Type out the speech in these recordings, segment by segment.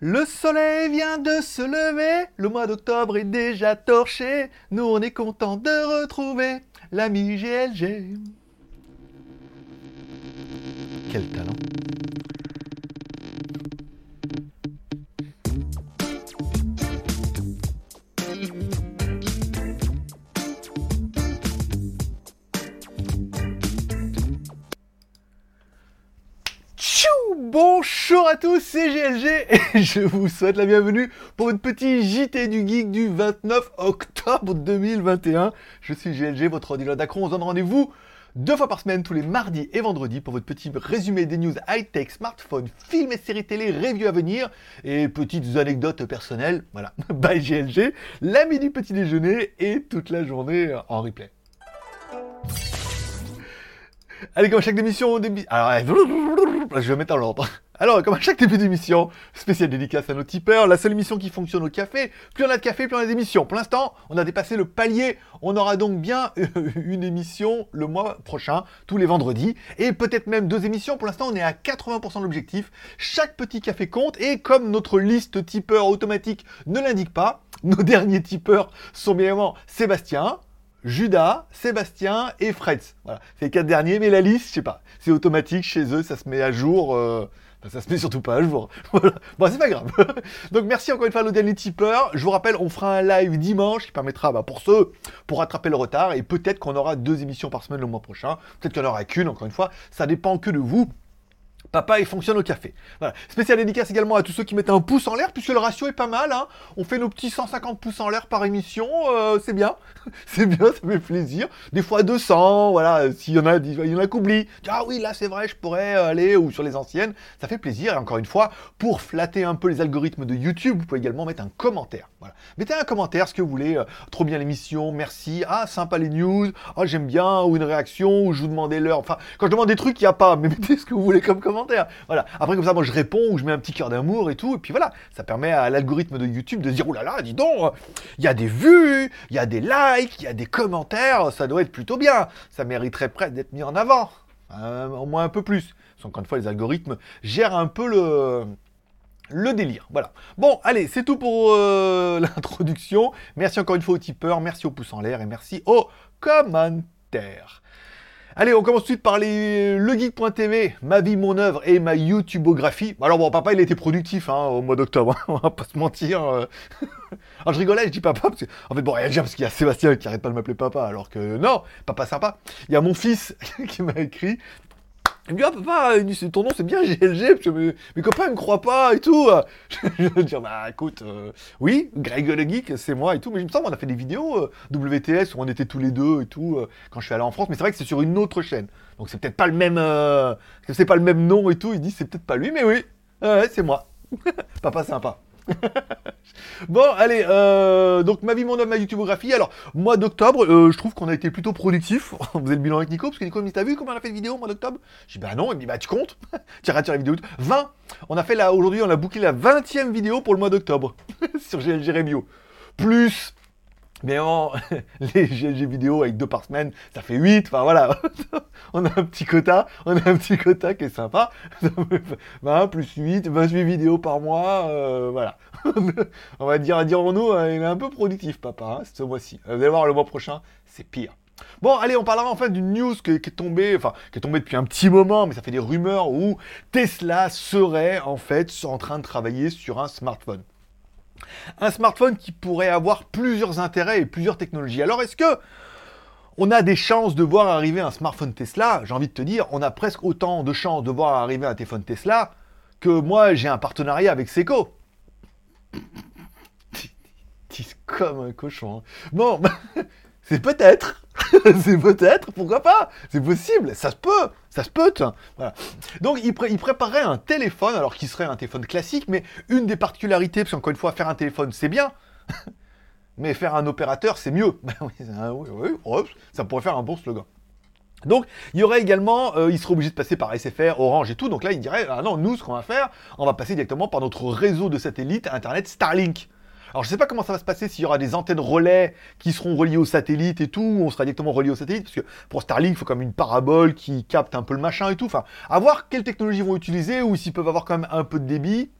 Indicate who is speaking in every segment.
Speaker 1: Le soleil vient de se lever, le mois d'octobre est déjà torché, nous on est content de retrouver l'ami GLG. Quel talent. Bonjour à tous, c'est GLG et je vous souhaite la bienvenue pour votre petit JT du Geek du 29 octobre 2021. Je suis GLG, votre ordinateur d'Acron. On se donne rendez-vous deux fois par semaine, tous les mardis et vendredis, pour votre petit résumé des news high-tech, smartphones, films et séries télé, reviews à venir et petites anecdotes personnelles. Voilà, bye GLG, l'ami du petit déjeuner et toute la journée en replay. Allez, comme à chaque émission, au début... Alors, je vais mettre en l'ordre. Alors, comme à chaque début d'émission, spéciale dédicace à nos tipeurs, la seule émission qui fonctionne au café. Plus on a de café, plus on a d'émissions. Pour l'instant, on a dépassé le palier. On aura donc bien une émission le mois prochain, tous les vendredis. Et peut-être même deux émissions. Pour l'instant, on est à 80% de l'objectif. Chaque petit café compte. Et comme notre liste tipeur automatique ne l'indique pas, nos derniers tipeurs sont bien évidemment Sébastien, Judas, Sébastien et Fretz. Voilà, c'est les quatre derniers, mais la liste, je sais pas, c'est automatique chez eux, ça se met à jour. euh, ça se met surtout pas à jour. Bon, c'est pas grave. Donc merci encore une fois à nos. Je vous rappelle, on fera un live dimanche qui permettra bah, pour ceux, pour rattraper le retard, et peut-être qu'on aura deux émissions par semaine le mois prochain. Peut-être en aura qu'une, encore une fois. Ça dépend que de vous. Papa, il fonctionne au café. Voilà. Spécial dédicace également à tous ceux qui mettent un pouce en l'air, puisque le ratio est pas mal. Hein. On fait nos petits 150 pouces en l'air par émission, euh, c'est bien. c'est bien, ça fait plaisir. Des fois 200, voilà, s'il y en a, il y en a qui. Ah oui, là c'est vrai, je pourrais aller, ou sur les anciennes. Ça fait plaisir. Et encore une fois, pour flatter un peu les algorithmes de YouTube, vous pouvez également mettre un commentaire. Voilà. Mettez un commentaire, ce que vous voulez. euh, trop bien l'émission, merci. Ah, sympa les news. Ah, j'aime bien. Ou une réaction, ou je vous demandais l'heure. Enfin, quand je demande des trucs, il n'y a pas. Mais mettez ce que vous voulez comme commentaire. Voilà. Après, comme ça, moi, je réponds ou je mets un petit cœur d'amour et tout. Et puis voilà. Ça permet à l'algorithme de YouTube de dire, oh là là, dis donc, il y a des vues, il y a des likes, il y a des commentaires. Ça doit être plutôt bien. Ça mériterait presque d'être mis en avant. Euh, au moins un peu plus. Qu'encore une fois, les algorithmes gèrent un peu le le délire. Voilà. Bon, allez, c'est tout pour euh, l'introduction. Merci encore une fois aux tipeurs, merci aux pouces en l'air et merci aux commentaires. Allez, on commence tout de suite par les... legeek.tv, ma vie, mon œuvre et ma YouTubeographie. Alors bon, papa, il a été productif hein, au mois d'octobre, hein, on va pas se mentir. euh. Alors je rigolais, je dis papa, parce que... fait, bon, déjà parce qu'il y a Sébastien qui arrête pas de m'appeler papa, alors que non, papa sympa. Il y a mon fils qui m'a écrit, il me dit, ah papa, ton nom c'est bien GLG, que mes, mes copains me croient pas et tout. Je vais dire, bah écoute, euh, oui, Greg le Geek, c'est moi et tout, mais il me semble on a fait des vidéos euh, WTS où on était tous les deux et tout, euh, quand je suis allé en France, mais c'est vrai que c'est sur une autre chaîne. Donc c'est peut-être pas le même, c'est pas le même nom et tout, il dit, c'est peut-être pas lui, mais oui, c'est moi. papa sympa. Bon, allez, euh, donc ma vie, mon homme, ma YouTubeographie. Alors, mois d'octobre, euh, je trouve qu'on a été plutôt productif. On faisait le bilan avec Nico, parce que Nico me dit T'as vu comment on a fait de vidéo mois d'octobre? Je dis Bah non, il me dit Bah tu comptes? Regardes sur la vidéo. 20 On a fait là, aujourd'hui, on a bouclé la 20 e vidéo pour le mois d'octobre sur GLG Review. Plus. Mais les GLG vidéos avec deux par semaine, ça fait 8, enfin voilà, on a un petit quota, on a un petit quota qui est sympa, 20 plus 8, 28 vidéos par mois, euh, voilà. on va dire, dirons-nous, euh, il est un peu productif, papa, hein, ce mois-ci. Vous allez voir, le mois prochain, c'est pire. Bon, allez, on parlera enfin d'une news qui est tombée, enfin, qui est tombée depuis un petit moment, mais ça fait des rumeurs où Tesla serait en fait en train de travailler sur un smartphone. Un smartphone qui pourrait avoir plusieurs intérêts et plusieurs technologies. Alors, est-ce que on a des chances de voir arriver un smartphone Tesla? J'ai envie de te dire, on a presque autant de chances de voir arriver un téléphone Tesla que moi, j'ai un partenariat avec Seco. Comme un cochon. hein. Bon, c'est peut-être. c'est peut-être, pourquoi pas? C'est possible, ça se peut, ça se peut. Donc il, pré- il préparait un téléphone, alors qui serait un téléphone classique, mais une des particularités, parce qu'encore une fois, faire un téléphone, c'est bien. mais faire un opérateur, c'est mieux. Hop, ça pourrait faire un bon slogan. Donc, il y aurait également, euh, il serait obligé de passer par SFR, Orange et tout. Donc là, il dirait, ah non, nous, ce qu'on va faire, on va passer directement par notre réseau de satellites Internet Starlink. Alors, je sais pas comment ça va se passer, s'il y aura des antennes relais qui seront reliées au satellite et tout, ou on sera directement relié au satellite, parce que pour Starlink, il faut quand même une parabole qui capte un peu le machin et tout. Enfin, à voir quelle technologie ils vont utiliser, ou s'ils peuvent avoir quand même un peu de débit.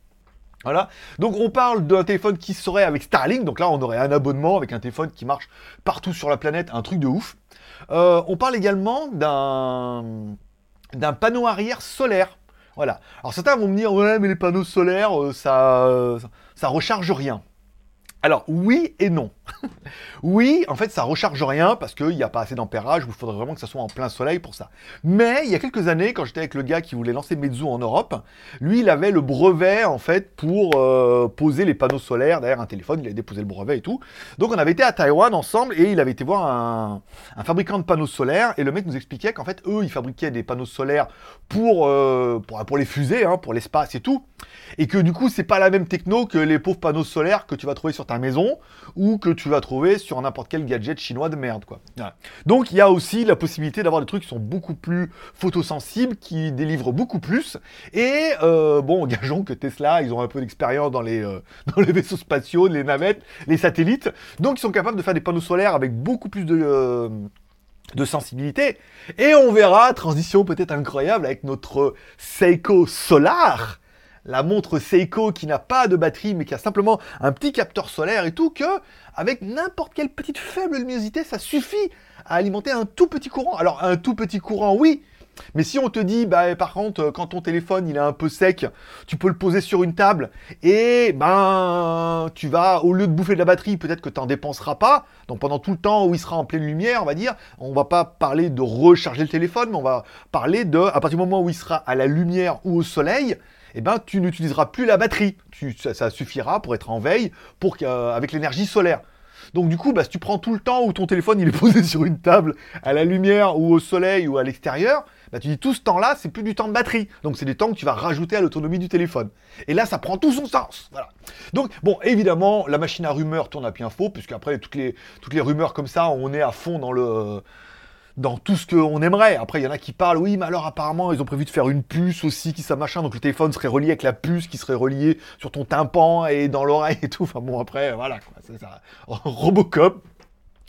Speaker 1: Voilà. Donc on parle d'un téléphone qui serait avec Starlink. Donc là, on aurait un abonnement avec un téléphone qui marche partout sur la planète, un truc de ouf. Euh, on parle également d'un d'un panneau arrière solaire. Voilà. Alors certains vont me dire ouais, mais les panneaux solaires, euh, ça ça recharge rien. Alors oui et non. oui, en fait, ça recharge rien parce qu'il n'y a pas assez d'ampérage, il faudrait vraiment que ça soit en plein soleil pour ça. Mais il y a quelques années, quand j'étais avec le gars qui voulait lancer Meizu en Europe, lui, il avait le brevet en fait pour euh, poser les panneaux solaires derrière un téléphone. Il avait déposé le brevet et tout. Donc on avait été à Taïwan ensemble et il avait été voir un, fabricant de panneaux solaires et le mec nous expliquait qu'en fait, eux, ils fabriquaient des panneaux solaires pour, euh, pour, les fusées, hein, pour l'espace et tout. Et que du coup, c'est pas la même techno que les pauvres panneaux solaires que tu vas trouver sur ta maison ou que tu vas trouver sur n'importe quel gadget chinois de merde, quoi. Donc il y a aussi la possibilité d'avoir des trucs qui sont beaucoup plus photosensibles, qui délivrent beaucoup plus. Et euh, bon, gageons que Tesla, ils ont un peu d'expérience dans les euh, dans les vaisseaux spatiaux, les navettes, les satellites, donc ils sont capables de faire des panneaux solaires avec beaucoup plus de euh, de sensibilité. Et on verra, transition peut-être incroyable, avec notre Seiko Solar, la montre Seiko qui n'a pas de batterie mais qui a simplement un petit capteur solaire et tout, que avec n'importe quelle petite faible luminosité, ça suffit à alimenter un tout petit courant. Alors un tout petit courant, oui, mais si on te dit, bah, par contre, quand ton téléphone il est un peu sec, tu peux le poser sur une table et ben tu vas, au lieu de bouffer de la batterie, peut-être que tu n'en dépenseras pas. Donc pendant tout le temps où il sera en pleine lumière, on va dire, on va pas parler de recharger le téléphone, mais on va parler de, à partir du moment où il sera à la lumière ou au soleil, eh ben, tu n'utiliseras plus la batterie. ça, suffira pour être en veille pour, euh, avec l'énergie solaire. Donc du coup, bah, si tu prends tout le temps où ton téléphone il est posé sur une table, à la lumière ou au soleil ou à l'extérieur, bah, tu dis tout ce temps-là, c'est plus du temps de batterie. Donc c'est des temps que tu vas rajouter à l'autonomie du téléphone. Et là, ça prend tout son sens. Voilà. Donc bon, évidemment, la machine à rumeurs tourne à plein faux, puisque après toutes les, toutes les rumeurs comme ça, on est à fond dans le dans tout ce qu'on aimerait. Après, il y en a qui parlent, oui, mais alors apparemment, ils ont prévu de faire une puce aussi, qui ça machin, donc le téléphone serait relié avec la puce qui serait reliée sur ton tympan et dans l'oreille et tout. Enfin bon, après, voilà. Robocop,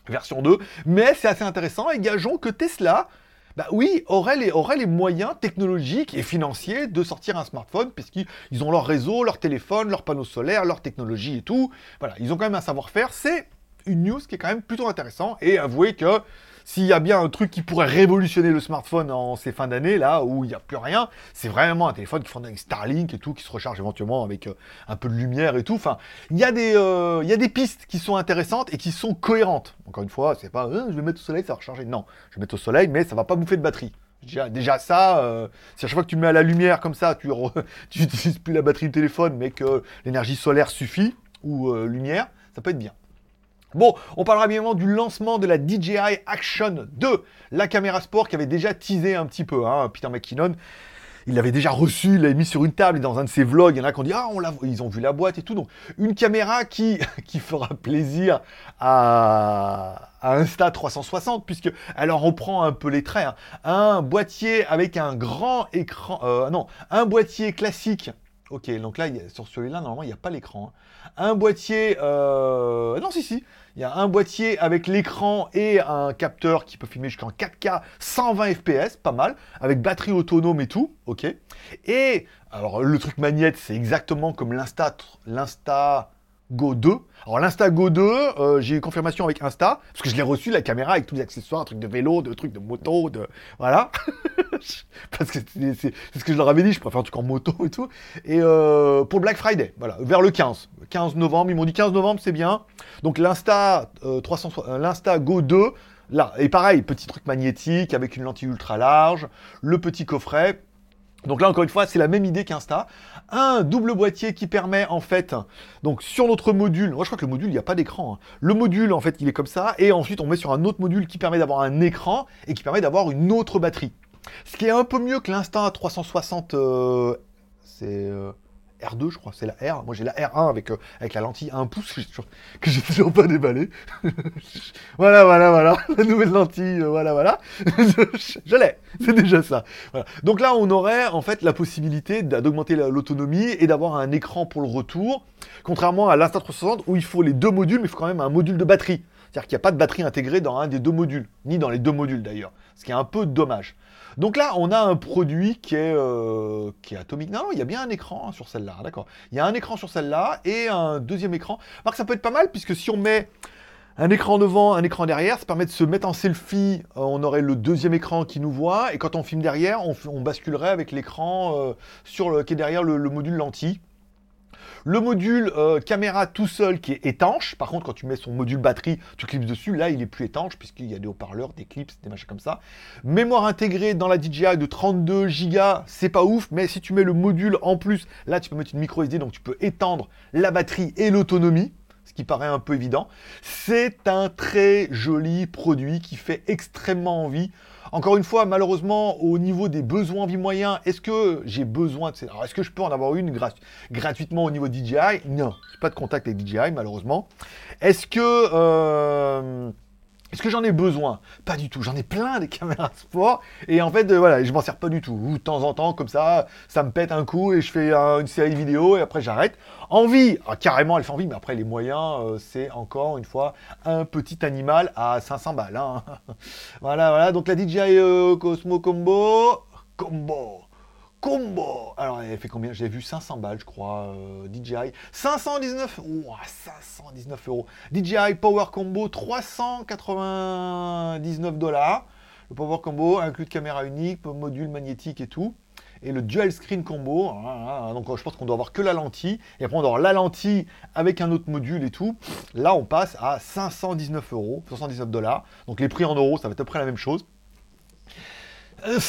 Speaker 1: version 2. Mais c'est assez intéressant et gageons que Tesla, bah oui, aurait les, moyens technologiques et financiers de sortir un smartphone, puisqu'ils ont leur réseau, leur téléphone, leurs panneaux solaires, leur technologie et tout. Voilà, ils ont quand même un savoir-faire. C'est une news qui est quand même plutôt intéressant et avouez que s'il y a bien un truc qui pourrait révolutionner le smartphone en ces fins d'année, là, où il n'y a plus rien, c'est vraiment un téléphone qui fonctionne avec Starlink et tout, qui se recharge éventuellement avec euh, un peu de lumière et tout. Enfin, il y, a des, euh, il y a des pistes qui sont intéressantes et qui sont cohérentes. Encore une fois, c'est pas euh, je vais mettre au soleil, ça va recharger. Non, je vais mettre au soleil, mais ça va pas bouffer de batterie. Déjà ça, si à chaque fois que tu mets à la lumière comme ça, tu n'utilises plus la batterie du téléphone, mais que l'énergie solaire suffit, ou lumière, ça peut être bien. Bon, on parlera bien évidemment du lancement de la DJI Action 2, la caméra sport qui avait déjà teasé un petit peu, hein, Peter McKinnon. Il l'avait déjà reçu, il l'avait mis sur une table dans un de ses vlogs, il y en a qui ont dit Ah, ils ont vu la boîte et tout. Donc, une caméra qui, qui fera plaisir à, Insta 360, puisque on reprend un peu les traits. Hein. Un boîtier avec un grand écran, euh, non, un boîtier classique Ok, donc là, sur celui-là, normalement, il n'y a pas l'écran. Hein. Un boîtier... Euh... Non, si, si. Il y a un boîtier avec l'écran et un capteur qui peut filmer jusqu'en 4K 120 fps, pas mal, avec batterie autonome et tout, ok. Et, alors, le truc magnète, c'est exactement comme l'Insta... l'Insta... Go 2. Alors l'Insta Go 2, euh, j'ai eu confirmation avec Insta, parce que je l'ai reçu la caméra avec tous les accessoires, un truc de vélo, de trucs de moto, de... Voilà. parce que c'est ce que je leur avais dit, je préfère un truc en moto et tout. Et euh, pour Black Friday, voilà, vers le 15. 15 novembre, ils m'ont dit 15 novembre, c'est bien. Donc l'Insta euh, l'Insta Go 2, là, et pareil, petit truc magnétique avec une lentille ultra large, le petit coffret, donc là, encore une fois, c'est la même idée qu'Insta. Un double boîtier qui permet, en fait, donc sur notre module, moi je crois que le module, il n'y a pas d'écran. Hein. Le module, en fait, il est comme ça, et ensuite on met sur un autre module qui permet d'avoir un écran et qui permet d'avoir une autre batterie. Ce qui est un peu mieux que l'Insta 360, euh, c'est... Euh, R2, je crois, c'est la R. Moi, j'ai la R1 avec, euh, avec la lentille à 1 pouce que j'ai toujours pas déballé. voilà, voilà, voilà. La nouvelle lentille, voilà, voilà. je, l'ai. C'est déjà ça. Donc là, on aurait en fait la possibilité d'augmenter l'autonomie et d'avoir un écran pour le retour. Contrairement à l'Insta 360 où il faut les deux modules, mais il faut quand même un module de batterie. C'est-à-dire qu'il n'y a pas de batterie intégrée dans un des deux modules, ni dans les deux modules d'ailleurs, ce qui est un peu dommage. Donc là, on a un produit qui est, euh, qui est atomique. Non, non, il y a bien un écran sur celle-là, d'accord. Il y a un écran sur celle-là et un deuxième écran. Alors ça peut être pas mal, puisque si on met un écran devant, un écran derrière, ça permet de se mettre en selfie. Euh, on aurait le deuxième écran qui nous voit, et quand on filme derrière, on, basculerait avec l'écran euh, le, qui est derrière le, module lentille. Le module euh, caméra tout seul qui est étanche. Par contre, quand tu mets son module batterie, tu clips dessus. Là, il est plus étanche puisqu'il y a des haut-parleurs, des clips, des machins comme ça. Mémoire intégrée dans la DJI de 32 Go, c'est pas ouf. Mais si tu mets le module en plus, là, tu peux mettre une micro SD, donc tu peux étendre la batterie et l'autonomie ce qui paraît un peu évident. C'est un très joli produit qui fait extrêmement envie. Encore une fois, malheureusement, au niveau des besoins vie moyens, est-ce que j'ai besoin de... Alors, est-ce que je peux en avoir une gratuitement au niveau DJI Non, j'ai pas de contact avec DJI, malheureusement. Est-ce que... Euh, est-ce que j'en ai besoin? Pas du tout. J'en ai plein des caméras sport. Et en fait, euh, voilà, je m'en sers pas du tout. Ou de temps en temps, comme ça, ça me pète un coup et je fais une série vidéo et après j'arrête. Envie, ah, carrément, elle fait envie, mais après les moyens, euh, c'est encore une fois un petit animal à 500 balles. Hein. voilà, voilà. Donc la DJI euh, Cosmo Combo. Combo combo Alors, elle fait combien? J'ai vu 500 balles, je crois, euh, DJI. 519 oh, 519 euros. DJI Power Combo, 399 dollars. Le Power Combo inclut caméra unique, module magnétique et tout. Et le Dual Screen Combo, hein, hein, hein. donc je pense qu'on doit avoir que la lentille. Et après, on doit avoir la lentille avec un autre module et tout. Là, on passe à 519 euros, 519 dollars. Donc les prix en euros, ça va être à peu près la même chose. Euh,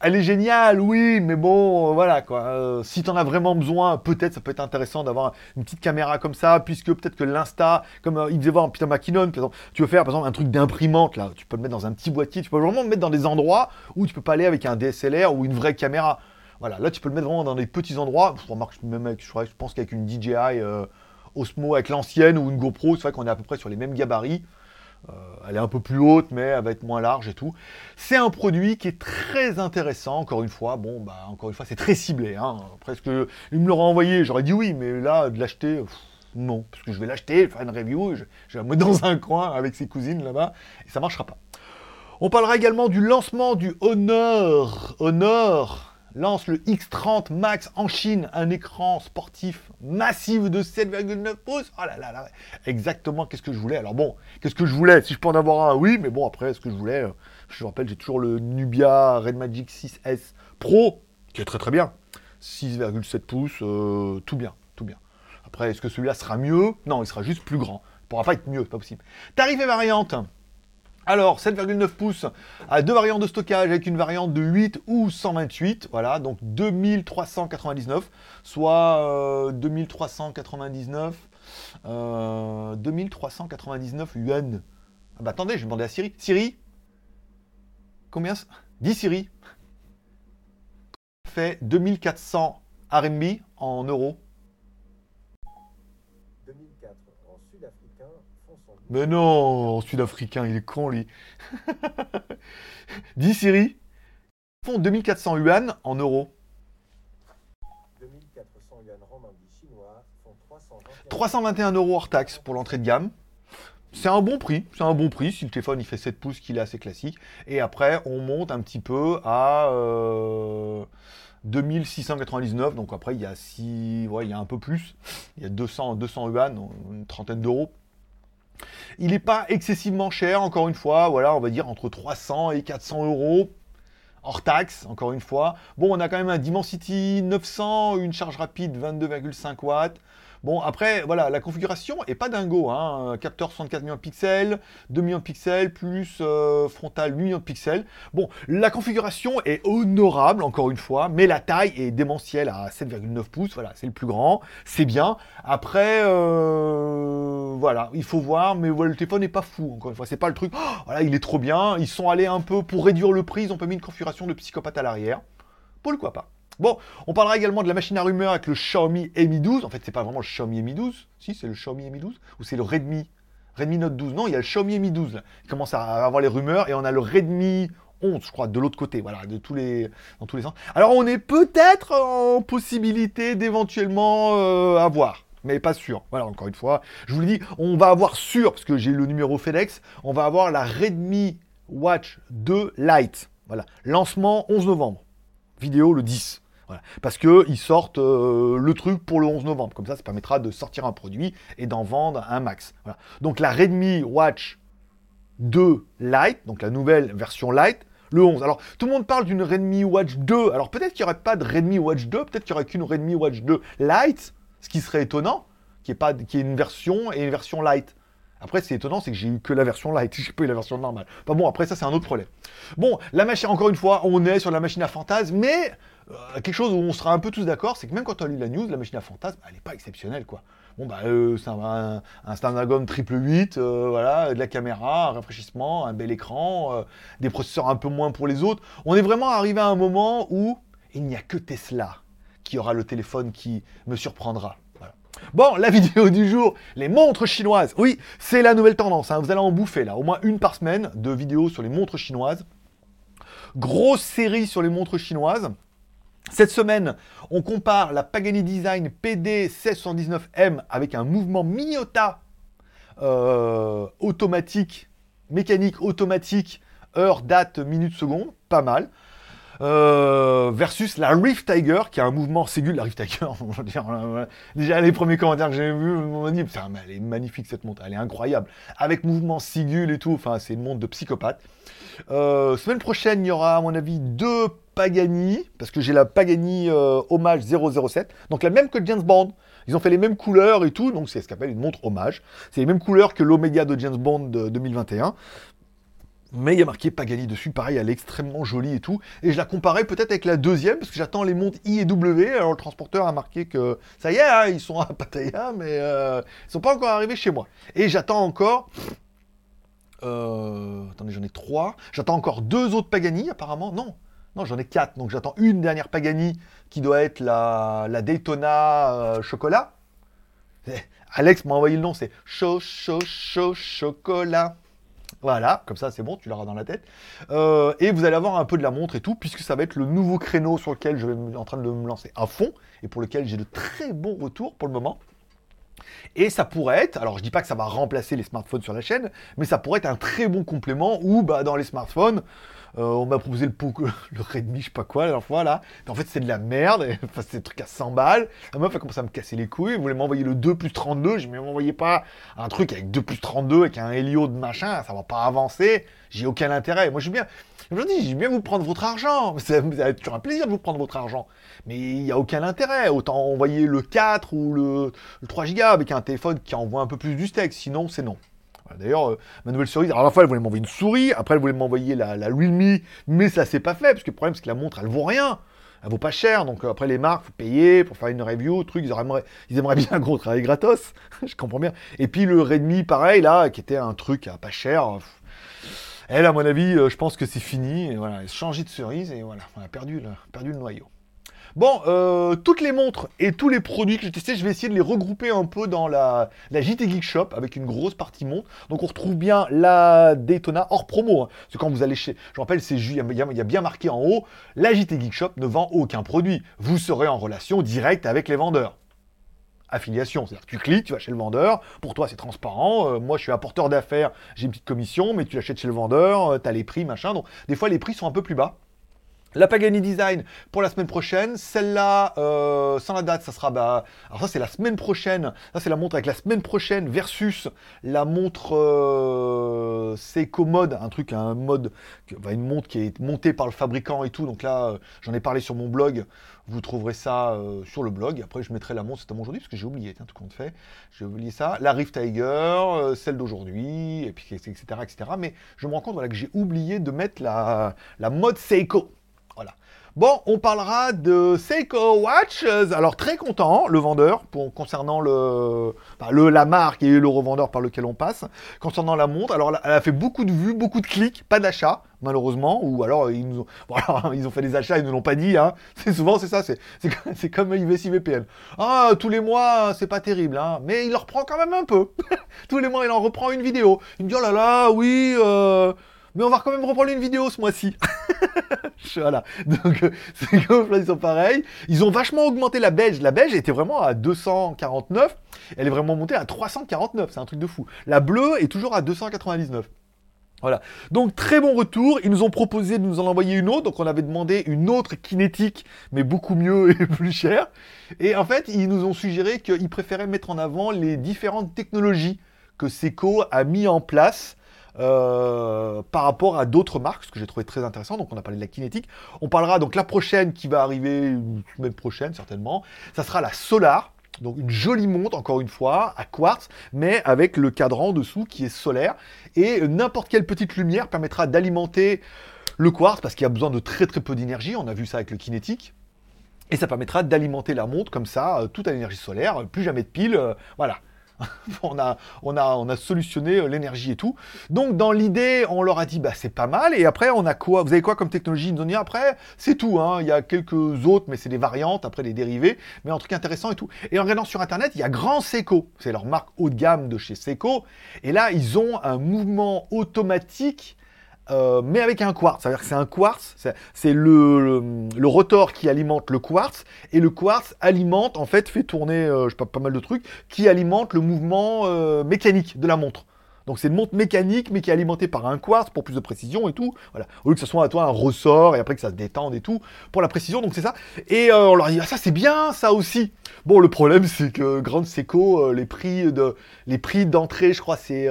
Speaker 1: elle est géniale, oui, mais bon, euh, voilà quoi. Euh, si tu en as vraiment besoin, peut-être ça peut être intéressant d'avoir une petite caméra comme ça, puisque peut-être que l'Insta, comme euh, il faisait voir Peter McKinnon, par tu veux faire par exemple un truc d'imprimante là, tu peux le mettre dans un petit boîtier, tu peux vraiment le mettre dans des endroits où tu peux pas aller avec un DSLR ou une vraie caméra. Voilà, là tu peux le mettre vraiment dans des petits endroits. Je remarque même avec, je, pense qu'avec une DJI Osmo avec l'ancienne ou une GoPro, c'est vrai qu'on est à peu près sur les mêmes gabarits. Euh, elle est un peu plus haute, mais elle va être moins large et tout. C'est un produit qui est très intéressant, encore une fois. Bon, bah, encore une fois, c'est très ciblé. Hein. Presque, il me l'aurait envoyé, j'aurais dit oui, mais là, de l'acheter, non. Parce que je vais l'acheter, faire une review, je, je vais me mettre dans un coin avec ses cousines là-bas, et ça marchera pas. On parlera également du lancement du Honor. Honor lance le X30 Max en Chine, un écran sportif massif de 7,9 pouces. Oh là là là, exactement qu'est-ce que je voulais? Alors bon, qu'est-ce que je voulais? Si je peux en avoir un, oui, mais bon, après, ce que je voulais, euh, je vous rappelle, j'ai toujours le Nubia Red Magic 6S Pro, qui est très très bien. 6,7 pouces, euh, tout bien, tout bien. Après, est-ce que celui-là sera mieux? Non, il sera juste plus grand. Il pourra pas être mieux, pas possible. Tarif et variante. Alors, 7,9 pouces à deux variantes de stockage avec une variante de 8 ou 128. Voilà, donc 2399, soit 2399, euh, 2399 euh, yuan. Ah bah attendez, je vais demander à Siri. Siri Combien 10 Siri fait 2400 RMB en euros. Mais non, sud-africain, il est con, lui. Dis Siri. Ils font 2400 yuan en euros. 2400 yuan chinois font 321... euros hors taxe pour l'entrée de gamme. C'est un bon prix, c'est un bon prix si le téléphone il fait 7 pouces qu'il est assez classique. Et après on monte un petit peu à 2699, euh, donc après il y a 6, ouais, il y a un peu plus, il y a 200, 200 yuan, une trentaine d'euros. Il n'est pas excessivement cher, encore une fois, voilà, on va dire entre 300 et 400 euros hors taxe, encore une fois. Bon, on a quand même un Dimensity 900, une charge rapide 22,5 watts, Bon, après, voilà, la configuration est pas dingo. Hein. Capteur 64 millions de pixels, 2 millions de pixels, plus euh, frontal 8 millions de pixels. Bon, la configuration est honorable, encore une fois, mais la taille est démentielle à 7,9 pouces. Voilà, c'est le plus grand, c'est bien. Après, euh, voilà, il faut voir, mais le téléphone n'est pas fou, encore une fois. C'est pas le truc, oh, voilà, il est trop bien. Ils sont allés un peu pour réduire le prix, ils ont pas mis une configuration de psychopathe à l'arrière. Pourquoi pas? Bon, on parlera également de la machine à rumeur avec le Xiaomi Mi 12. En fait, c'est pas vraiment le Xiaomi Mi 12. Si, c'est le Xiaomi Mi 12. Ou c'est le Redmi Redmi Note 12. Non, il y a le Xiaomi Mi 12. Là. Il commence à avoir les rumeurs. Et on a le Redmi 11, je crois, de l'autre côté. Voilà, de tous les, dans tous les sens. Alors, on est peut-être en possibilité d'éventuellement euh, avoir. mais pas sûr. Voilà, encore une fois, je vous le dis, on va avoir sûr, parce que j'ai le numéro FedEx, on va avoir la Redmi Watch 2 Lite. Voilà, lancement 11 novembre. Vidéo le 10. Parce qu'ils sortent euh, le truc pour le 11 novembre. Comme ça, ça permettra de sortir un produit et d'en vendre un max. Donc la Redmi Watch 2 Lite, donc la nouvelle version Lite, le 11. Alors, tout le monde parle d'une Redmi Watch 2. Alors, peut-être qu'il n'y aurait pas de Redmi Watch 2, peut-être qu'il n'y aurait qu'une Redmi Watch 2 Lite, ce qui serait étonnant, qui est, pas, qui est une version et une version Lite. Après, c'est étonnant, c'est que j'ai eu que la version light, j'ai pas eu la version normale. Pas bon, après ça, c'est un autre problème. Bon, la machine, encore une fois, on est sur la machine à fantasme, mais euh, quelque chose où on sera un peu tous d'accord, c'est que même quand on lit la news, la machine à fantasme, elle n'est pas exceptionnelle, quoi. Bon, bah, euh, c'est un, un, Snapdragon triple 8, euh, voilà, de la caméra, un rafraîchissement, un bel écran, des processeurs un peu moins pour les autres. On est vraiment arrivé à un moment où il n'y a que Tesla qui aura le téléphone qui me surprendra. Bon, la vidéo du jour, les montres chinoises. Oui, c'est la nouvelle tendance. Hein. Vous allez en bouffer là, au moins une par semaine de vidéos sur les montres chinoises. Grosse série sur les montres chinoises. Cette semaine, on compare la Pagani Design PD 1619M avec un mouvement Miyota euh, automatique, mécanique automatique, heure, date, minute, seconde. Pas mal. Euh, versus la Rift Tiger, qui a un mouvement ségule. La Rift Tiger, euh, déjà les premiers commentaires que j'ai vus m'ont dit, elle est magnifique cette montre, elle est incroyable. Avec mouvement sigule et tout, enfin, c'est une montre de psychopathe. Euh, semaine prochaine, il y aura, à mon avis, deux Pagani, parce que j'ai la Pagani Hommage 007, donc la même que James Bond. Ils ont fait les mêmes couleurs et tout, donc c'est ce qu'on appelle une montre hommage. C'est les mêmes couleurs que l'Omega de James Bond de 2021 mais il y a marqué Pagani dessus, pareil, elle est extrêmement jolie et tout. Et je la comparais peut-être avec la deuxième, parce que j'attends les montres I et W. Alors le transporteur a marqué que ça y est, hein, ils sont à Pattaya, mais euh, ils sont pas encore arrivés chez moi. Et j'attends encore. Euh, attendez, j'en ai trois. J'attends encore deux autres Pagani, apparemment. Non, non, j'en ai quatre. Donc j'attends une dernière Pagani qui doit être la, la Daytona euh, chocolat. Alex m'a envoyé le nom, c'est Chaud, chaud, chaud, chocolat. Voilà, comme ça c'est bon, tu l'auras dans la tête. Euh, et vous allez avoir un peu de la montre et tout, puisque ça va être le nouveau créneau sur lequel je vais en train de me lancer à fond, et pour lequel j'ai de très bons retours pour le moment. Et ça pourrait être, alors je dis pas que ça va remplacer les smartphones sur la chaîne, mais ça pourrait être un très bon complément où bah, dans les smartphones, euh, on m'a proposé le, le Redmi, je sais pas quoi, la fois, là. en fait, c'est de la merde. Enfin, c'est des trucs à 100 balles. La meuf a commencé à me casser les couilles. Elle voulait m'envoyer le 2 plus 32. J'ai dit, mais m'envoyez pas un truc avec 2 plus 32, avec un Helio de machin. Ça va pas avancer. J'ai aucun intérêt. Moi, je bien. Je dis, j'aime bien vous prendre votre argent. Va toujours un plaisir de vous prendre votre argent. Mais il n'y a aucun intérêt. Autant envoyer le 4 ou le, le 3 Go avec un téléphone qui envoie un peu plus du steak. Sinon, c'est non. D'ailleurs, euh, ma nouvelle cerise, alors à la fois elle voulait m'envoyer une souris, après elle voulait m'envoyer la, la Realme, mais ça s'est pas fait, parce que le problème c'est que la montre elle vaut rien, elle vaut pas cher, donc euh, après les marques, faut payer pour faire une review, truc, ils aimeraient, ils aimeraient bien un gros travail gratos, je comprends bien. Et puis le Redmi, pareil là, qui était un truc à pas cher, elle à mon avis, euh, je pense que c'est fini, et voilà, changé de cerise, et voilà, on a perdu perdu le noyau. Bon, euh, toutes les montres et tous les produits que j'ai testés, je vais essayer de les regrouper un peu dans la, la JT Geek Shop avec une grosse partie montre. Donc on retrouve bien la Daytona hors promo. Hein. C'est quand vous allez chez... Je rappelle, c'est il y, a bien marqué en haut, la JT Geek Shop ne vend aucun produit. Vous serez en relation directe avec les vendeurs affiliation. C'est-à-dire que tu cliques, tu vas chez le vendeur, pour toi c'est transparent, euh, moi je suis apporteur d'affaires, j'ai une petite commission, mais tu l'achètes chez le vendeur, euh, tu as les prix, machin. Donc des fois les prix sont un peu plus bas. La Pagani Design pour la semaine prochaine. Celle-là, euh, sans la date, ça sera. Bah, alors, ça, c'est la semaine prochaine. Ça, c'est la montre avec la semaine prochaine versus la montre euh, Seiko Mode. Un truc, un mode. une montre qui est montée par le fabricant et tout. Donc là, euh, j'en ai parlé sur mon blog. Vous trouverez ça euh, sur le blog. Après, je mettrai la montre, c'est à aujourd'hui, parce que j'ai oublié, tout compte fait. J'ai oublié ça. La Rift Tiger, celle d'aujourd'hui, et puis, etc., etc. Mais je me rends compte que j'ai oublié de mettre la, la mode Seiko. Voilà. Bon, on parlera de Seiko Watches. Alors très content, le vendeur, pour, concernant le, le, la marque et le revendeur par lequel on passe. Concernant la montre, alors elle a fait beaucoup de vues, beaucoup de clics, pas d'achat malheureusement, ou alors ils nous ont, ils ont fait des achats, ils ne l'ont pas dit. Hein. C'est souvent c'est ça, c'est comme IVC VPN. Ah, tous les mois, c'est pas terrible, hein, mais il en reprend quand même un peu. tous les mois, il en reprend une vidéo. Il me dit oh là là, oui. Euh mais on va quand même reprendre une vidéo ce mois-ci. voilà. Donc, euh, Seiko ils sont pareils. Ils ont vachement augmenté la beige. La beige était vraiment à 249. Elle est vraiment montée à 349. C'est un truc de fou. La bleue est toujours à 299. Voilà. Donc très bon retour. Ils nous ont proposé de nous en envoyer une autre. Donc on avait demandé une autre kinétique, mais beaucoup mieux et plus chère. Et en fait, ils nous ont suggéré qu'ils préféraient mettre en avant les différentes technologies que Seiko a mis en place. Euh, par rapport à d'autres marques, ce que j'ai trouvé très intéressant. Donc, on a parlé de la kinétique. On parlera donc la prochaine qui va arriver, semaine prochaine certainement. Ça sera la Solar. Donc une jolie montre, encore une fois, à quartz, mais avec le cadran dessous qui est solaire. Et n'importe quelle petite lumière permettra d'alimenter le quartz, parce qu'il y a besoin de très très peu d'énergie. On a vu ça avec le kinétique. Et ça permettra d'alimenter la montre comme ça, euh, toute à l'énergie solaire, plus jamais de piles. Euh, voilà, on, a, on, a, on a solutionné euh, l'énergie et tout. Donc dans l'idée, on leur a dit bah c'est pas mal. Et après, on a quoi? Vous avez quoi comme technologie Ils nous ont dit après, c'est tout. Hein. Il y a quelques autres, mais c'est des variantes, après des dérivés, mais un truc intéressant et tout. Et en regardant sur internet, il y a Grand Seco. C'est leur marque haut de gamme de chez Seco. Et là, ils ont un mouvement automatique euh, mais avec un quartz. C'est-à-dire que c'est un quartz, c'est le, rotor qui alimente le quartz, et le quartz alimente, en fait, fait tourner, euh, pas, mal de trucs, qui alimente le mouvement euh, mécanique de la montre. Donc c'est une montre mécanique, mais qui est alimentée par un quartz pour plus de précision et tout. Voilà. Au lieu que ce soit à toi un ressort et après que ça se détende et tout, pour la précision, donc c'est ça. Et on leur dit, ah, ça c'est bien, ça aussi. Bon, le problème c'est que Grande Seco, les prix de, les prix d'entrée, je crois, c'est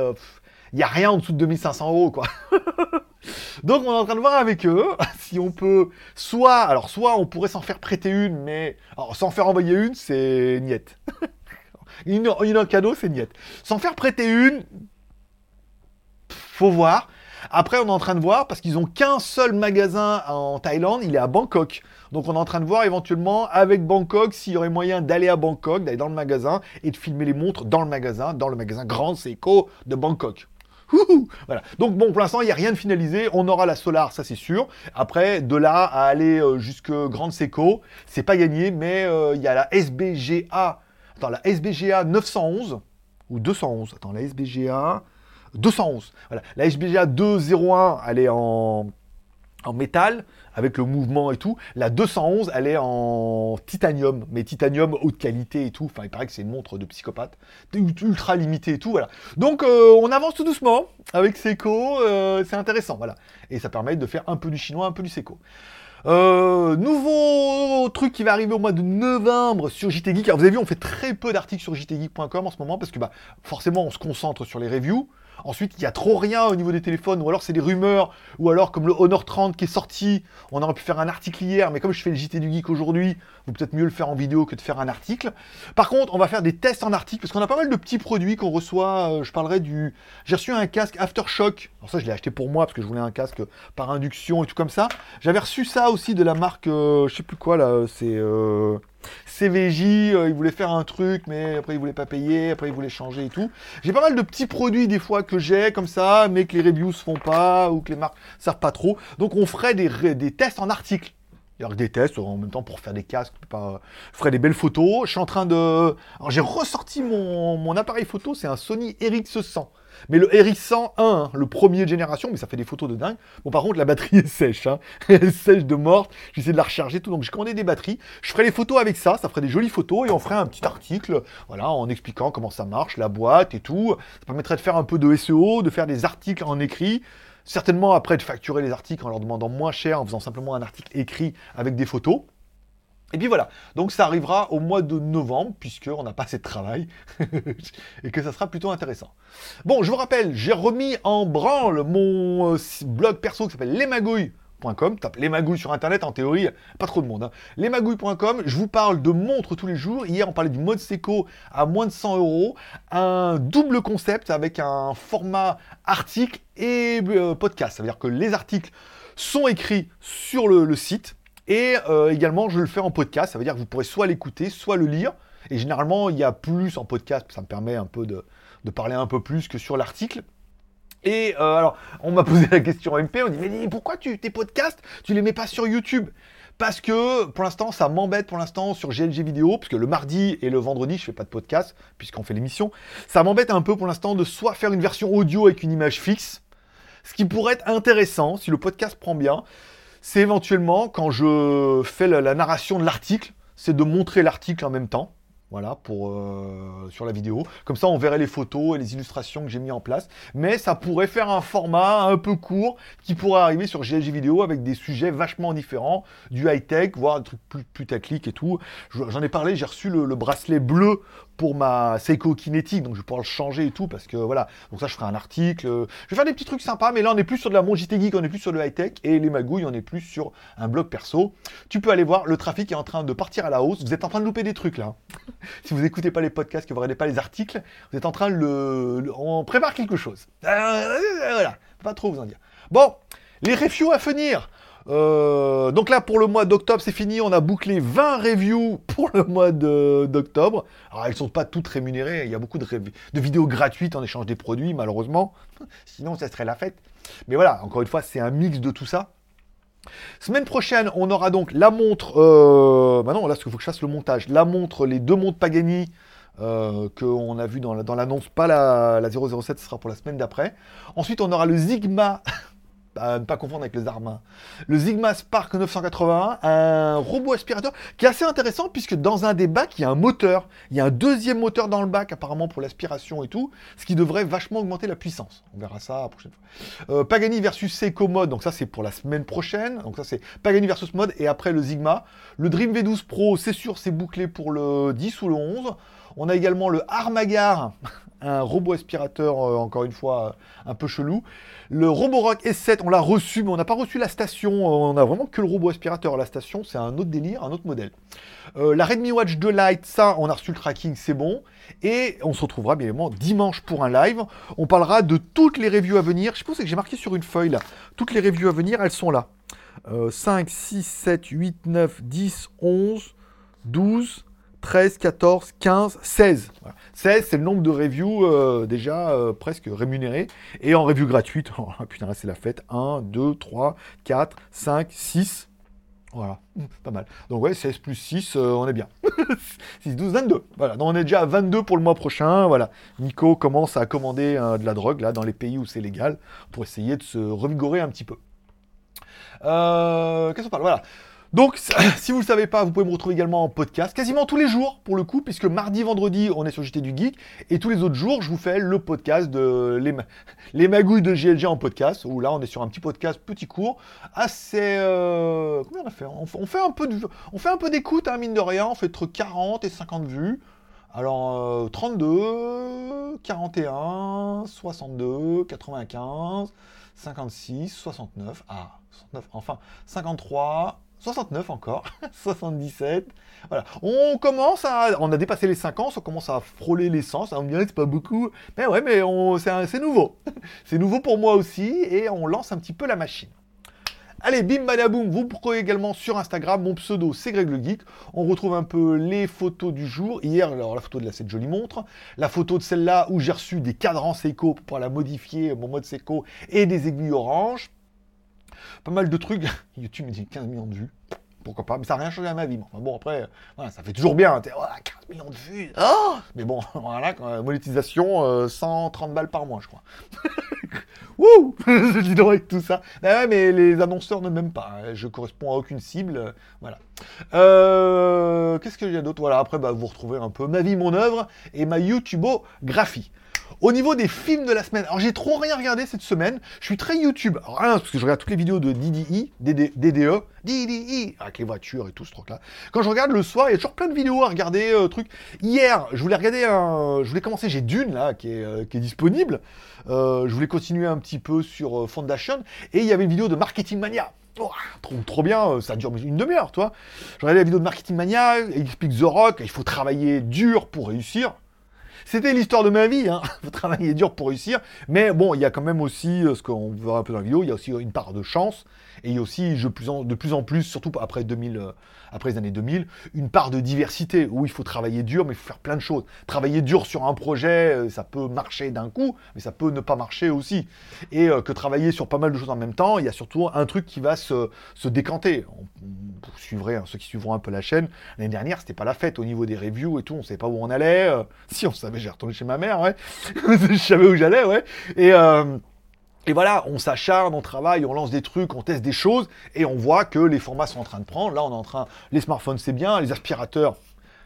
Speaker 1: il n'y a rien en dessous de 2500 euros, quoi. Donc on est en train de voir avec eux si on peut, soit, alors soit on pourrait s'en faire prêter une, mais s'en faire envoyer une, c'est niette. une, une cadeau, c'est niette. S'en faire prêter une, faut voir. Après, on est en train de voir, parce qu'ils ont qu'un seul magasin en Thaïlande, il est à Bangkok. Donc on est en train de voir éventuellement avec Bangkok s'il y aurait moyen d'aller à Bangkok, d'aller dans le magasin et de filmer les montres dans le magasin, dans le magasin Grand Seiko de Bangkok. Voilà. Donc bon, pour l'instant, il n'y a rien de finalisé. On aura la Solar, ça c'est sûr. Après, de là à aller euh, jusque Grande Seco, c'est pas gagné, mais euh, il y a la SBGA. Attends, la SBGA 911 ou 211. Attends, la SBGA 211. Voilà. La SBGA 201, elle est en en métal, avec le mouvement et tout. La 211, elle est en titanium, mais titanium haute qualité et tout. Enfin, il paraît que c'est une montre de psychopathe, ultra limitée et tout, voilà. Donc, euh, on avance tout doucement avec Seiko, euh, c'est intéressant, voilà. Et ça permet de faire un peu du chinois, un peu du Seiko. Euh, nouveau truc qui va arriver au mois de novembre sur JT Geek. Alors vous avez vu, on fait très peu d'articles sur jtgeek.com en ce moment parce que bah, forcément on se concentre sur les reviews. Ensuite, il n'y a trop rien au niveau des téléphones, ou alors c'est des rumeurs, ou alors comme le Honor 30 qui est sorti, on aurait pu faire un article hier, mais comme je fais le JT du Geek aujourd'hui, vous peut-être mieux le faire en vidéo que de faire un article. Par contre, on va faire des tests en article, parce qu'on a pas mal de petits produits qu'on reçoit, euh, je parlerai du... J'ai reçu un casque Aftershock, alors ça je l'ai acheté pour moi, parce que je voulais un casque par induction et tout comme ça. J'avais reçu ça aussi de la marque, euh, je sais plus quoi là, c'est... Euh... CVJ, euh, il voulait faire un truc, mais après il voulait pas payer, après il voulait changer et tout. J'ai pas mal de petits produits des fois que j'ai comme ça, mais que les reviews se font pas ou que les marques servent pas trop. Donc on ferait des, tests en article. Il des tests en même temps pour faire des casques, pas... je ferai des belles photos. Je suis en train de... Alors j'ai ressorti mon, mon appareil photo, c'est un Sony Ericsson 100. Mais le RX101, hein, le premier génération, mais ça fait des photos de dingue. Bon, par contre, la batterie est sèche. Hein. Elle est sèche de morte. J'essaie de la recharger tout. Donc, j'ai commandé des batteries. Je ferai les photos avec ça. Ça ferait des jolies photos. Et on ferait un petit article, voilà, en expliquant comment ça marche, la boîte et tout. Ça permettrait de faire un peu de SEO, de faire des articles en écrit. Certainement après de facturer les articles en leur demandant moins cher, en faisant simplement un article écrit avec des photos. Et puis voilà, donc ça arrivera au mois de novembre, puisqu'on n'a pas assez de travail, et que ça sera plutôt intéressant. Bon, je vous rappelle, j'ai remis en branle mon euh, blog perso qui s'appelle lesmagouilles.com, tape les magouilles sur internet, en théorie, pas trop de monde. Hein. Lesmagouilles.com, je vous parle de montres tous les jours. Hier, on parlait du mode Seco à moins de 100 euros. Un double concept avec un format article et euh, podcast. Ça veut dire que les articles sont écrits sur le site et euh, également, je le fais en podcast, ça veut dire que vous pourrez soit l'écouter, soit le lire. Et généralement, il y a plus en podcast, ça me permet un peu de, parler un peu plus que sur l'article. Et euh, alors, on m'a posé la question MP, on dit, mais pourquoi tu, tes podcasts, tu les mets pas sur YouTube? Parce que pour l'instant, ça m'embête pour l'instant sur GLG vidéo, puisque le mardi et le vendredi, je fais pas de podcast, puisqu'on fait l'émission. Ça m'embête un peu pour l'instant de soit faire une version audio avec une image fixe, ce qui pourrait être intéressant, si le podcast prend bien, c'est éventuellement, quand je fais la, narration de l'article, c'est de montrer l'article en même temps. Voilà, pour, euh, sur la vidéo. Comme ça, on verrait les photos et les illustrations que j'ai mis en place. Mais ça pourrait faire un format un peu court qui pourrait arriver sur GLG Vidéo avec des sujets vachement différents, du high-tech, voire des trucs plus, plus et tout. J'en ai parlé, j'ai reçu le, bracelet bleu pour ma Seiko Kinétique, donc je vais pouvoir le changer et tout, parce que voilà, donc ça je ferai un article, je vais faire des petits trucs sympas, mais là on est plus sur de la Mon on est plus sur le high-tech, et les magouilles, on est plus sur un blog perso. Tu peux aller voir, le trafic est en train de partir à la hausse, vous êtes en train de louper des trucs là. si vous n'écoutez pas les podcasts, que vous regardez pas les articles, vous êtes en train de le... On prépare quelque chose. Euh, voilà, pas trop vous en dire. Bon, les reviews à venir. Euh, donc là, pour le mois d'octobre, c'est fini. On a bouclé 20 reviews pour le mois d'octobre. Alors, elles ne sont pas toutes rémunérées. Il y a beaucoup de, vidéos gratuites en échange des produits, malheureusement. Sinon, ça serait la fête. Mais voilà, encore une fois, c'est un mix de tout ça. Semaine prochaine, on aura donc la montre. Euh... Bah non, là, il faut que je fasse le montage. La montre, les deux montres Pagani. Euh, qu'on a vu dans l'annonce, pas la, la 007, ce sera pour la semaine d'après. Ensuite, on aura le Sigma à ne pas confondre avec les armes. Le Sigma Spark 981, un robot aspirateur qui est assez intéressant puisque dans un des bacs, il y a un moteur. Il y a un deuxième moteur dans le bac apparemment pour l'aspiration et tout, ce qui devrait vachement augmenter la puissance. On verra ça la prochaine fois. Euh, Pagani versus Seiko Mode, donc ça c'est pour la semaine prochaine. Donc ça c'est Pagani versus Mode et après le Sigma. Le Dream V12 Pro, c'est sûr, c'est bouclé pour le 10 ou le 11. On a également le Armagar, un robot aspirateur, euh, encore une fois, euh, un peu chelou. Le Roborock S7, on l'a reçu, mais on n'a pas reçu la station. Euh, on a vraiment que le robot aspirateur. La station, c'est un autre délire, un autre modèle. la Redmi Watch 2 Lite, ça, on a reçu le tracking, c'est bon. Et on se retrouvera bien évidemment dimanche pour un live. On parlera de toutes les reviews à venir. Je pense que j'ai marqué sur une feuille là. Toutes les reviews à venir, elles sont là. 5, 6, 7, 8, 9, 10, 11, 12, 13, 14, 15, 16. 16, c'est le nombre de reviews euh, déjà euh, presque rémunérés. Et en review gratuite, oh, putain, c'est la fête. 1, 2, 3, 4, 5, 6. Voilà, pas mal. Donc ouais, 16 plus 6, euh, on est bien. 6, 12, 22. Voilà, donc on est déjà à 22 pour le mois prochain. Voilà, Nico commence à commander de la drogue, là, dans les pays où c'est légal, pour essayer de se revigorer un petit peu. Qu'est-ce qu'on parle? Voilà. Donc, si vous ne le savez pas, vous pouvez me retrouver également en podcast, quasiment tous les jours pour le coup, puisque mardi, vendredi, on est sur JT du Geek, et tous les autres jours, je vous fais le podcast de les, magouilles de GLG en podcast, où là, on est sur un petit podcast petit court, assez... Euh, combien on a fait? On, fait un peu on fait un peu d'écoute, hein, mine de rien, on fait entre 40 et 50 vues. Alors, 32, 41, 62, 95, 56, 69, ah, 69, enfin, 53, 69 encore, 77. Voilà. On commence à. On a dépassé les 5 ans, on commence à frôler les 100. Ça me dirait c'est pas beaucoup. Mais ouais, mais c'est nouveau. c'est nouveau pour moi aussi et on lance un petit peu la machine. Allez, bim badaboum, vous pourrez également sur Instagram, mon pseudo c'est Greg le Geek. On retrouve un peu les photos du jour. Hier, alors la photo de la, cette jolie montre. La photo de celle-là où j'ai reçu des cadrans Seiko pour la modifier, mon mode Seiko, et des aiguilles orange pas mal de trucs. YouTube me dit 15 millions de vues. Pourquoi pas, mais ça n'a rien changé à ma vie. Bon, après, ça fait toujours bien. 15 millions de vues. Oh mais bon, voilà, monétisation, 130 euh, balles par mois, je crois. Wouh Je dis donc avec tout ça. Ah ouais, mais les annonceurs ne m'aiment pas. Hein. Je corresponds à aucune cible. Voilà. Euh, qu'est-ce que j'ai d'autre? Voilà, après, bah, vous retrouvez un peu ma vie, mon œuvre et ma YouTubeographie. Au niveau des films de la semaine, alors j'ai trop rien regardé cette semaine. Je suis très YouTube. Alors, parce que je regarde toutes les vidéos de DDI, DDE, DDI, avec les voitures et tout ce truc-là. Quand je regarde le soir, il y a toujours plein de vidéos à regarder, euh, trucs. Hier, je voulais regarder un. Je voulais commencer, j'ai Dune, là, qui est, euh, disponible. Euh, je voulais continuer un petit peu sur Foundation. Et il y avait une vidéo de Marketing Mania. Oh, trop, trop, bien, ça dure une demi-heure, toi. Je regardais la vidéo de Marketing Mania, il explique The Rock, il faut travailler dur pour réussir. C'était l'histoire de ma vie, hein. Faut travailler dur pour réussir. Mais bon, il y a quand même aussi, euh, ce qu'on verra un peu dans la vidéo, il y a aussi une part de chance. Et aussi, de plus en, de plus, en plus surtout après 2000, euh, après les années 2000, une part de diversité où il faut travailler dur, mais il faut faire plein de choses. Travailler dur sur un projet, euh, ça peut marcher d'un coup, mais ça peut ne pas marcher aussi. Et que travailler sur pas mal de choses en même temps, il y a surtout un truc qui va se, se décanter. On, vous suivrez, hein, ceux qui suivront un peu la chaîne, l'année dernière, c'était pas la fête au niveau des reviews et tout, on savait pas où on allait. si on savait, j'ai retourné chez ma mère, ouais. je savais où j'allais, ouais. Et, euh, Et voilà, on s'acharne, on travaille, on lance des trucs, on teste des choses, et on voit que les formats sont en train de prendre. Là, on est en train, les smartphones c'est bien, les aspirateurs,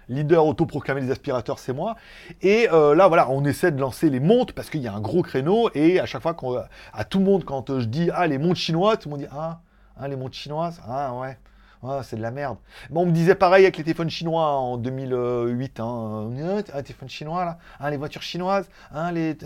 Speaker 1: leader autoproclamé des aspirateurs, c'est moi. Et euh, là, voilà, on essaie de lancer les montres parce qu'il y a un gros créneau, et à chaque fois qu'on, à tout le monde, quand je dis ah les montres chinoises, tout le monde dit ah, ah les montres chinoises, ah ouais. Ah, c'est de la merde. Bon, on me disait pareil avec les téléphones chinois en 2008. Hein. Un téléphone chinois, là. Hein, les voitures chinoises. Hein, les,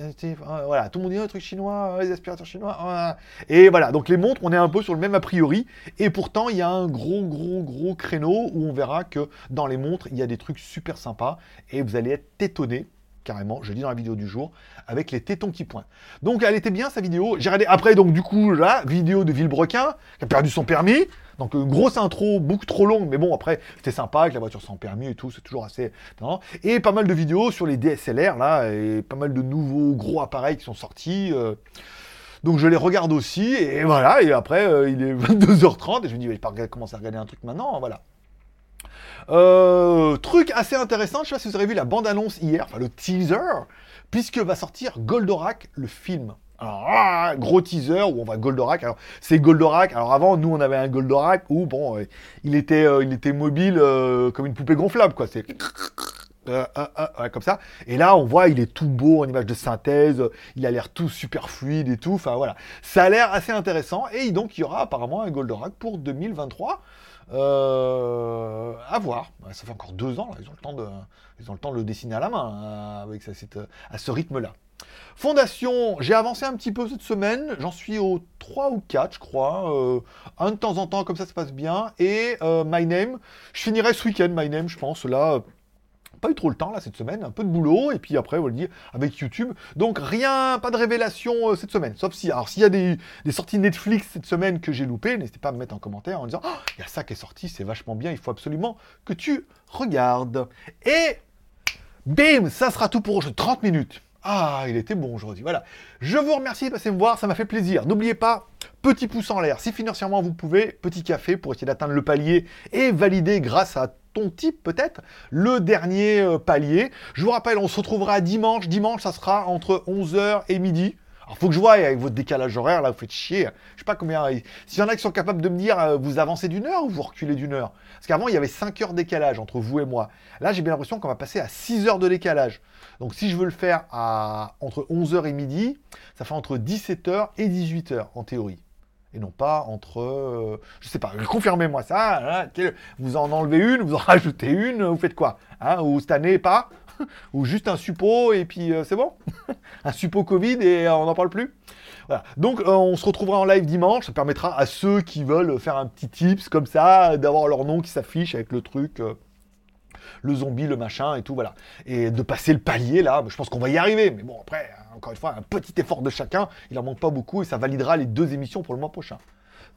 Speaker 1: voilà, tout le monde dit un truc chinois, les aspirateurs chinois. Et voilà, donc les montres, on est un peu sur le même a priori. Et pourtant, il y a un gros, gros, gros créneau où on verra que dans les montres, il y a des trucs super sympas. Et vous allez être étonnés carrément, je dis dans la vidéo du jour, avec les tétons qui pointent. Donc elle était bien sa vidéo. J'ai regardé après, donc du coup, là, vidéo de Villebrequin, qui a perdu son permis. Donc une grosse intro, beaucoup trop longue, mais bon, après, c'était sympa avec la voiture sans permis et tout, c'est toujours assez... Et pas mal de vidéos sur les DSLR, là, et pas mal de nouveaux gros appareils qui sont sortis. Euh. Donc je les regarde aussi, et voilà, et après, euh, il est 22h30, et je me dis, je vais commencer à regarder un truc maintenant, voilà. Euh, truc assez intéressant, je sais pas si vous avez vu la bande-annonce hier, enfin le teaser, puisque va sortir Goldorak, le film. Alors, ah, gros teaser où on va Goldorak. Alors, c'est Goldorak. Alors, avant, nous, on avait un Goldorak où, bon, euh, il, était, euh, il était mobile comme une poupée gonflable, quoi. C'est. comme ça. Et là, on voit, il est tout beau en image de synthèse, il a l'air tout super fluide et tout. Enfin voilà, ça a l'air assez intéressant. Et donc, il y aura apparemment un Goldorak pour 2023. Euh, à voir. Ça fait encore deux ans, Ils, ont le temps de, ils ont le temps de le dessiner à la main hein, avec à ce rythme-là. Fondation, j'ai avancé un petit peu cette semaine, j'en suis au 3 ou 4 je crois, euh, un de temps en temps comme ça se passe bien, et euh, My Name, je finirai ce week-end My Name je pense, là pas eu trop le temps là cette semaine, un peu de boulot, et puis après, on le dit, avec YouTube. Donc rien, pas de révélation euh, cette semaine. Sauf si, alors s'il y a des, sorties Netflix cette semaine que j'ai loupées, n'hésitez pas à me mettre en commentaire en disant, oh, il y a ça qui est sorti, c'est vachement bien, il faut absolument que tu regardes. Et bim, ça sera tout pour aujourd'hui. 30 minutes. Ah, il était bon aujourd'hui. Voilà. Je vous remercie de passer me voir, ça m'a fait plaisir. N'oubliez pas, petit pouce en l'air. Si financièrement vous pouvez, petit café pour essayer d'atteindre le palier et valider grâce à ton type peut-être, le dernier euh, palier. Je vous rappelle, on se retrouvera dimanche. Dimanche, ça sera entre 11h et midi. Alors, faut que je voie avec votre décalage horaire, là, vous faites chier. Je sais pas combien. S'il y en a qui sont capables de me dire, euh, vous avancez d'une heure ou vous reculez d'une heure? Parce qu'avant, il y avait 5 heures décalage entre vous et moi. Là, j'ai bien l'impression qu'on va passer à 6 heures de décalage. Donc, si je veux le faire à entre 11h et midi, ça fait entre 17h et 18h en théorie et non pas entre, euh, je sais pas, confirmez-moi ça, hein, vous en enlevez une, vous en rajoutez une, vous faites quoi hein, Ou cette année pas? Ou juste un suppo et puis euh, c'est bon Un suppo Covid et on n'en parle plus voilà. Donc euh, on se retrouvera en live dimanche, ça permettra à ceux qui veulent faire un petit tips comme ça, d'avoir leur nom qui s'affiche avec le truc le zombie, le machin et tout, voilà. Et de passer le palier là, je pense qu'on va y arriver. Mais bon, après, encore une fois, un petit effort de chacun, il en manque pas beaucoup et ça validera les deux émissions pour le mois prochain.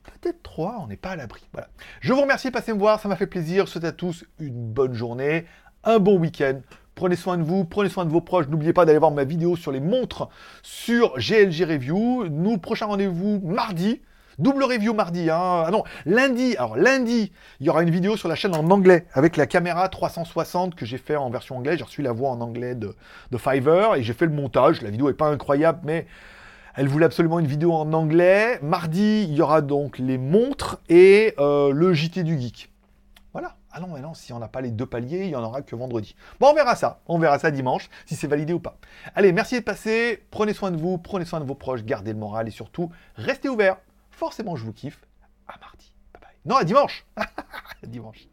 Speaker 1: Peut-être trois, on n'est pas à l'abri. Voilà. Je vous remercie de passer me voir, ça m'a fait plaisir. Je souhaite à tous une bonne journée, un bon week-end. Prenez soin de vous, prenez soin de vos proches. N'oubliez pas d'aller voir ma vidéo sur les montres sur GLG Review. Nous, prochain rendez-vous mardi. Double review mardi, hein. Ah non, lundi, alors lundi, il y aura une vidéo sur la chaîne en anglais avec la caméra 360 que j'ai fait en version anglaise. J'ai reçu la voix en anglais de, Fiverr et j'ai fait le montage. La vidéo n'est pas incroyable, mais elle voulait absolument une vidéo en anglais. Mardi, il y aura donc les montres et euh, le JT du geek. Ah non, mais non, si on n'a pas les deux paliers, il n'y en aura que vendredi. Bon, on verra ça. On verra ça dimanche, si c'est validé ou pas. Allez, merci de passer. Prenez soin de vous, prenez soin de vos proches, gardez le moral et surtout, restez ouverts forcément je vous kiffe. À mardi. Bye bye. Non, à dimanche. dimanche.